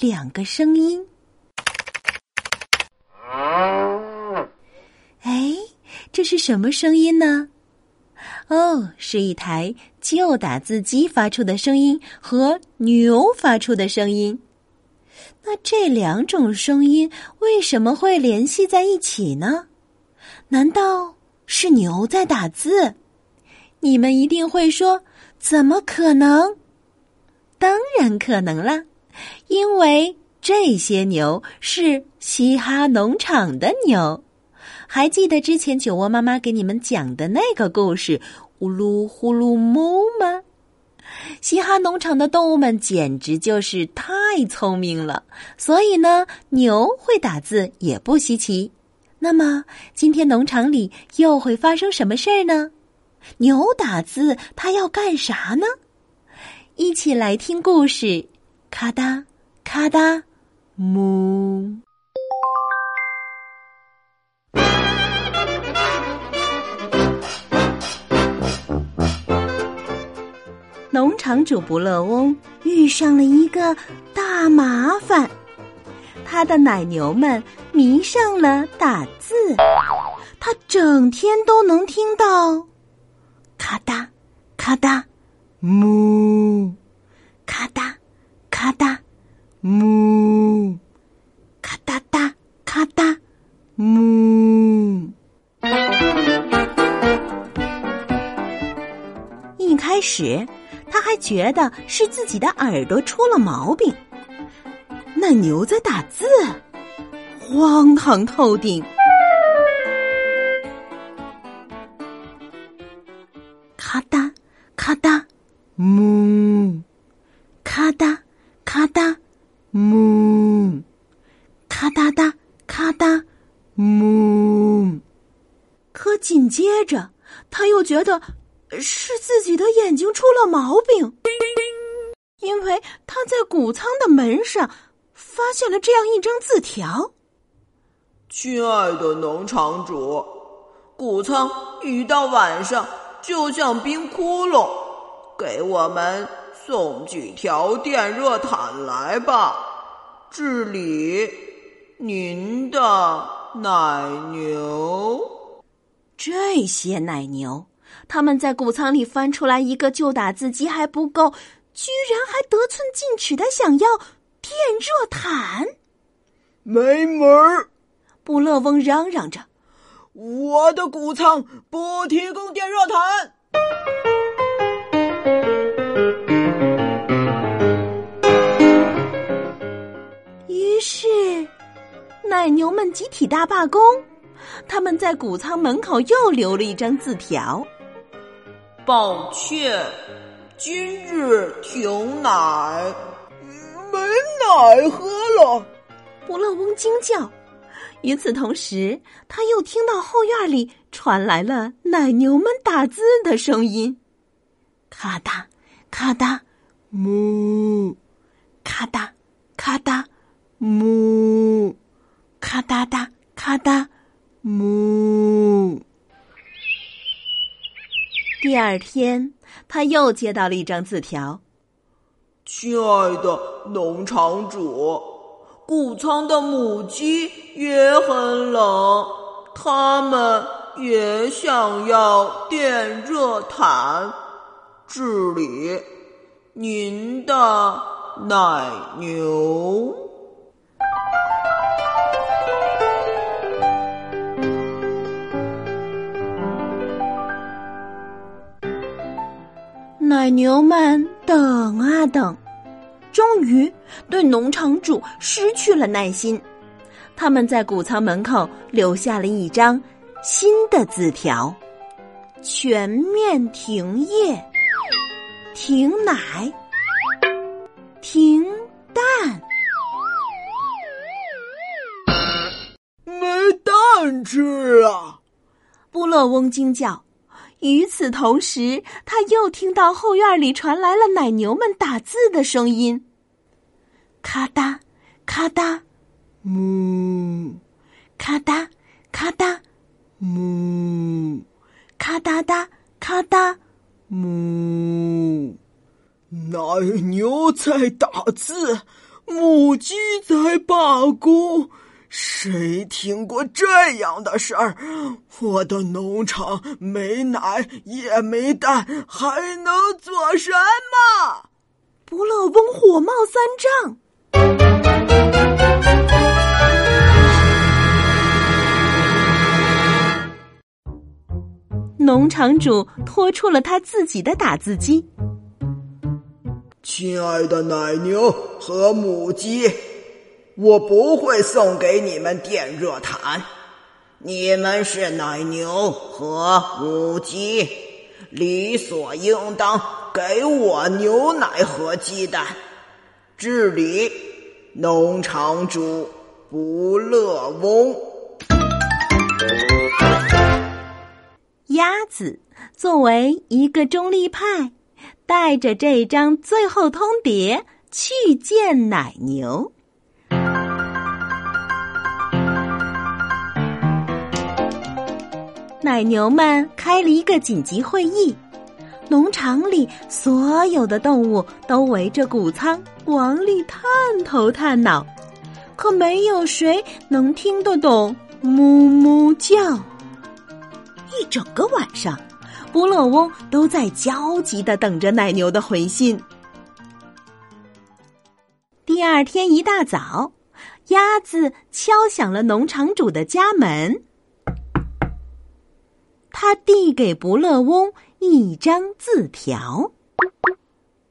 两个声音。哎，这是什么声音呢？哦，是一台旧打字机发出的声音和牛发出的声音。那这两种声音为什么会联系在一起呢？难道是牛在打字？你们一定会说。怎么可能？当然可能了，因为这些牛是嘻哈农场的牛。还记得之前酒窝妈妈给你们讲的那个故事《呼噜呼噜哞》吗？嘻哈农场的动物们简直就是太聪明了，所以呢，牛会打字也不稀奇。那么，今天农场里又会发生什么事儿呢？牛打字，它要干啥呢？一起来听故事。咔哒咔哒，木。农场主不乐翁遇上了一个大麻烦，他的奶牛们迷上了打字，他整天都能听到。咔哒，咔哒，木；咔哒，咔哒，木；咔哒哒，咔哒，木。一开始，他还觉得是自己的耳朵出了毛病。那牛在打字，荒唐透顶。紧接着，他又觉得是自己的眼睛出了毛病，因为他在谷仓的门上发现了这样一张字条：“亲爱的农场主，谷仓一到晚上。”就像冰窟窿，给我们送几条电热毯来吧。治理您的奶牛。这些奶牛，他们在谷仓里翻出来一个旧打字机还不够，居然还得寸进尺的想要电热毯。没门儿！布勒翁嚷嚷着。我的谷仓不提供电热毯。于是，奶牛们集体大罢工。他们在谷仓门口又留了一张字条：“抱歉，今日停奶，没奶喝了。”不乐翁惊叫。与此同时，他又听到后院里传来了奶牛们打字的声音：咔哒咔哒，木；咔哒咔哒，木；咔哒哒咔哒，木。第二天，他又接到了一张字条：“亲爱的农场主。”谷仓的母鸡也很冷，它们也想要电热毯。治理您的奶牛。奶牛们等啊等，终于对农场主失去了耐心。他们在谷仓门口留下了一张新的字条：“全面停业，停奶，停蛋。”没蛋吃啊！布勒翁惊叫。与此同时，他又听到后院里传来了奶牛们打字的声音：咔哒，咔嗒，哞，咔哒，咔嗒，哞，咔哒哒，咔嗒，哞。奶牛在打字，母鸡在罢工。谁听过这样的事儿？我的农场没奶也没蛋，还能做什么？不乐翁火冒三丈。农场主拖出了他自己的打字机。亲爱的奶牛和母鸡。我不会送给你们电热毯，你们是奶牛和母鸡，理所应当给我牛奶和鸡蛋。治理农场主不乐翁。鸭子作为一个中立派，带着这张最后通牒去见奶牛。奶牛们开了一个紧急会议，农场里所有的动物都围着谷仓往里探头探脑，可没有谁能听得懂哞哞叫。一整个晚上，不乐翁都在焦急的等着奶牛的回信。第二天一大早，鸭子敲响了农场主的家门。他递给不乐翁一张字条：“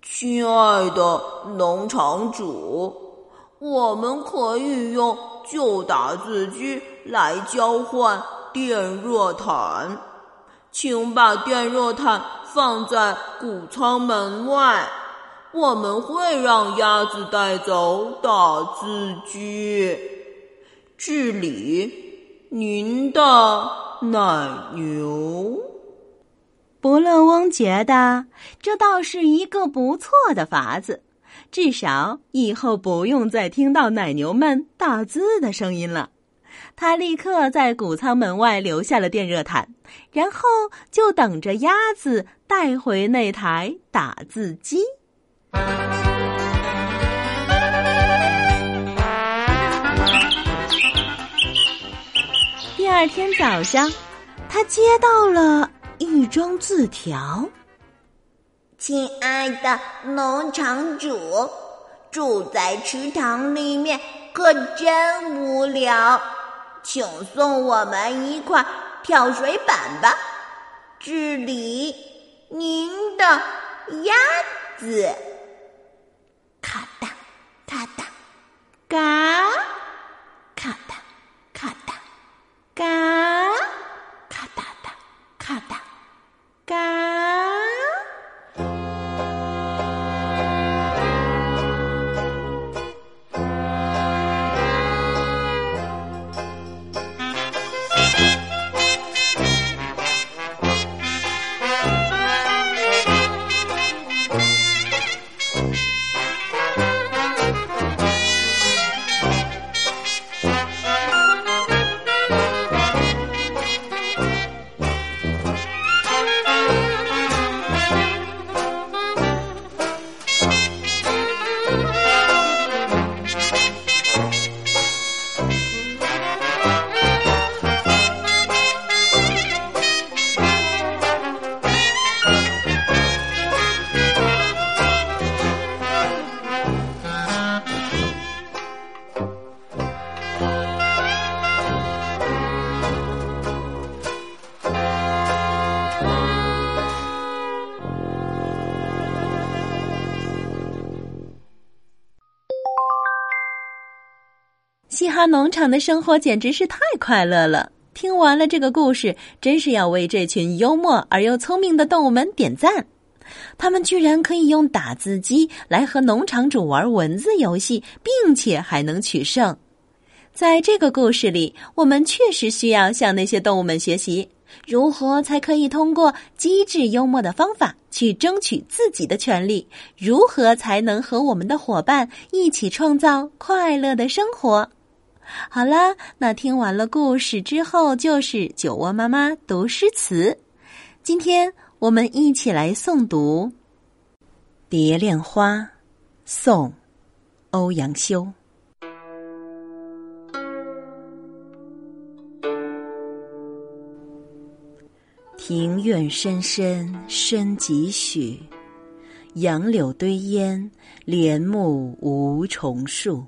亲爱的农场主，我们可以用旧打字机来交换电热毯，请把电热毯放在谷仓门外，我们会让鸭子带走打字机。治理您的。”奶牛，不乐翁觉得这倒是一个不错的法子，至少以后不用再听到奶牛们打字的声音了。他立刻在谷仓门外留下了电热毯，然后就等着鸭子带回那台打字机。二天早上，他接到了一张字条：“亲爱的农场主，住在池塘里面可真无聊，请送我们一块跳水板吧。治理您的鸭子。”农场的生活简直是太快乐了！听完了这个故事，真是要为这群幽默而又聪明的动物们点赞。他们居然可以用打字机来和农场主玩文字游戏，并且还能取胜。在这个故事里，我们确实需要向那些动物们学习，如何才可以通过机智幽默的方法去争取自己的权利？如何才能和我们的伙伴一起创造快乐的生活？好啦，那听完了故事之后，就是酒窝妈妈读诗词。今天我们一起来诵读《蝶恋花》，宋·欧阳修。庭院深深深几许，杨柳堆烟，帘幕无重数。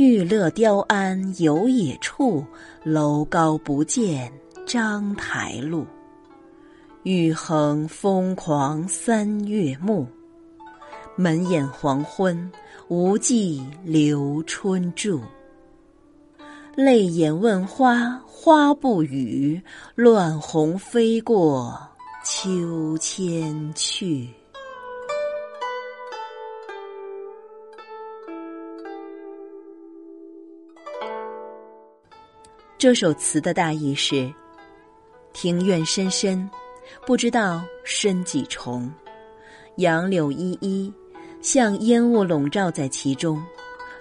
玉勒雕鞍游冶处，楼高不见章台路。雨横风狂三月暮，门掩黄昏，无计留春住。泪眼问花，花不语，乱红飞过秋千去。这首词的大意是：庭院深深，不知道深几重；杨柳依依，像烟雾笼罩在其中，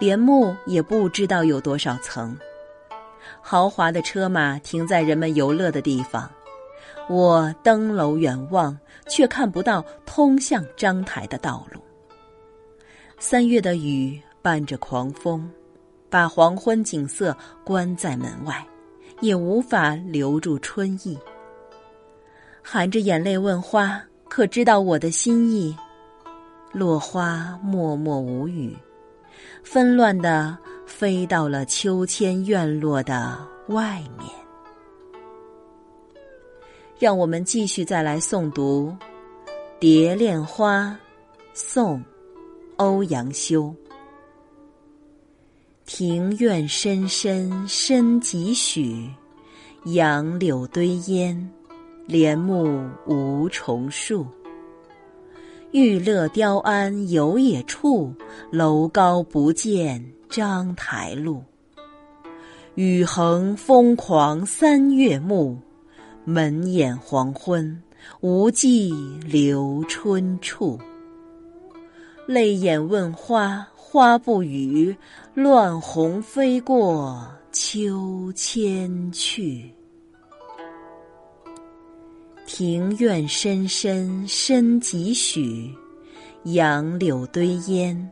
帘幕也不知道有多少层。豪华的车马停在人们游乐的地方，我登楼远望，却看不到通向章台的道路。三月的雨伴着狂风。把黄昏景色关在门外，也无法留住春意。含着眼泪问花：“可知道我的心意？”落花默默无语，纷乱的飞到了秋千院落的外面。让我们继续再来诵读《蝶恋花》，宋·欧阳修。庭院深深深几许，杨柳堆烟，帘幕无重数。玉勒雕鞍游冶处，楼高不见章台路。雨横风狂三月暮，门掩黄昏，无计留春处。泪眼问花。花不语，乱红飞过秋千去。庭院深深深几许，杨柳堆烟，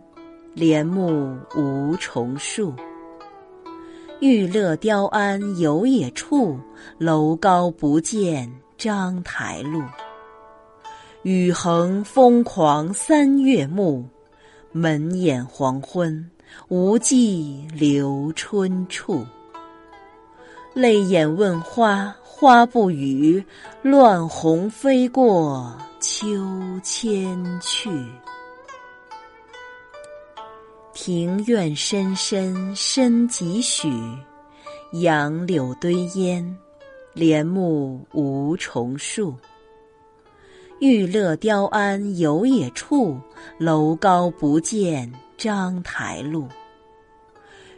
帘幕无重数。玉勒雕鞍游冶处，楼高不见章台路。雨横风狂三月暮。门掩黄昏，无计留春处。泪眼问花，花不语，乱红飞过秋千去。庭院深深深几许，杨柳堆烟，帘幕无重数。玉勒雕鞍游冶处，楼高不见章台路。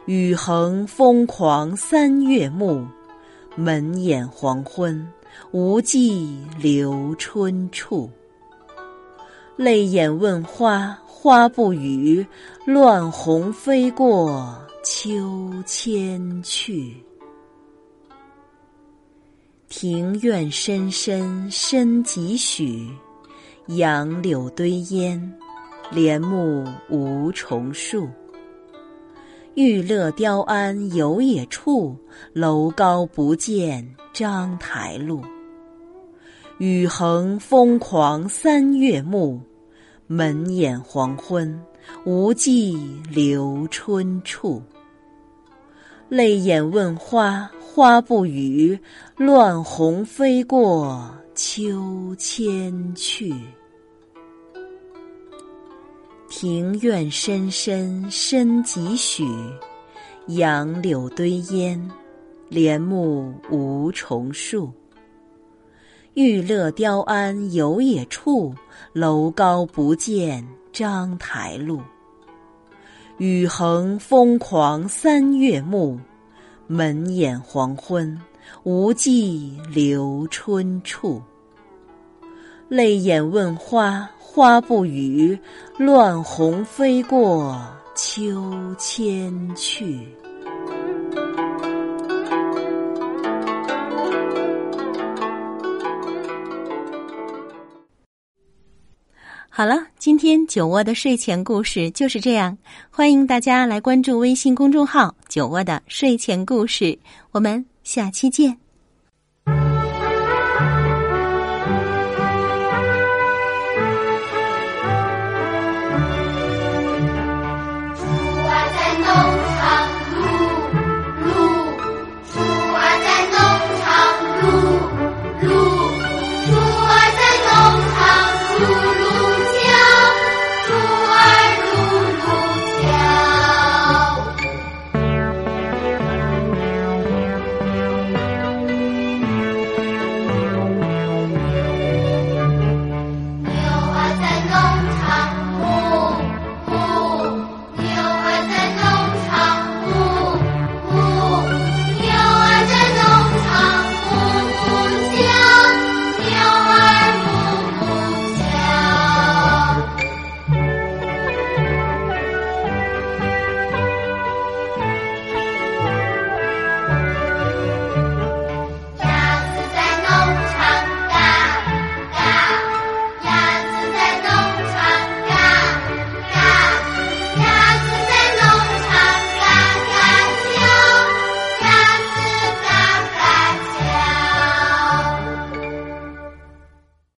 雨横风狂三月暮，门掩黄昏，无计留春处。泪眼问花，花不语，乱红飞过秋千去。庭院深深深几许，杨柳堆烟，帘幕无重数。玉勒雕鞍游冶处，楼高不见章台路。雨横风狂三月暮，门掩黄昏，无计留春处。泪眼问花。花不语，乱红飞过秋千去。庭院深深深几许，杨柳堆烟，帘幕无重数。玉勒雕鞍游冶处，楼高不见章台路。雨横风狂三月暮，门掩黄昏，无计留春处。泪眼问花，花不语，乱红飞过秋千去。好了，今天酒窝的睡前故事就是这样。欢迎大家来关注微信公众号“酒窝的睡前故事”，我们下期见。